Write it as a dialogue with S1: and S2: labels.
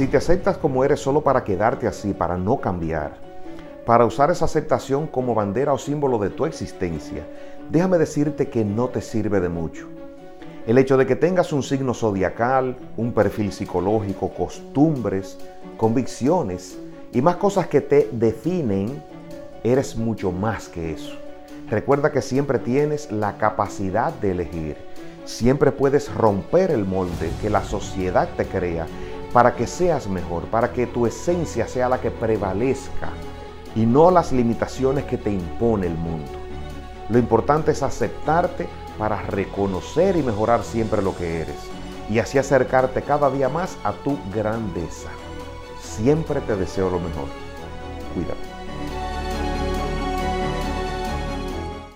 S1: Si te aceptas como eres solo para quedarte así, para no cambiar, para usar esa aceptación como bandera o símbolo de tu existencia, déjame decirte que no te sirve de mucho. El hecho de que tengas un signo zodiacal, un perfil psicológico, costumbres, convicciones y más cosas que te definen, eres mucho más que eso. Recuerda que siempre tienes la capacidad de elegir. Siempre puedes romper el molde que la sociedad te crea para que seas mejor, para que tu esencia sea la que prevalezca y no las limitaciones que te impone el mundo. Lo importante es aceptarte para reconocer y mejorar siempre lo que eres y así acercarte cada día más a tu grandeza. Siempre te deseo lo mejor. Cuídate.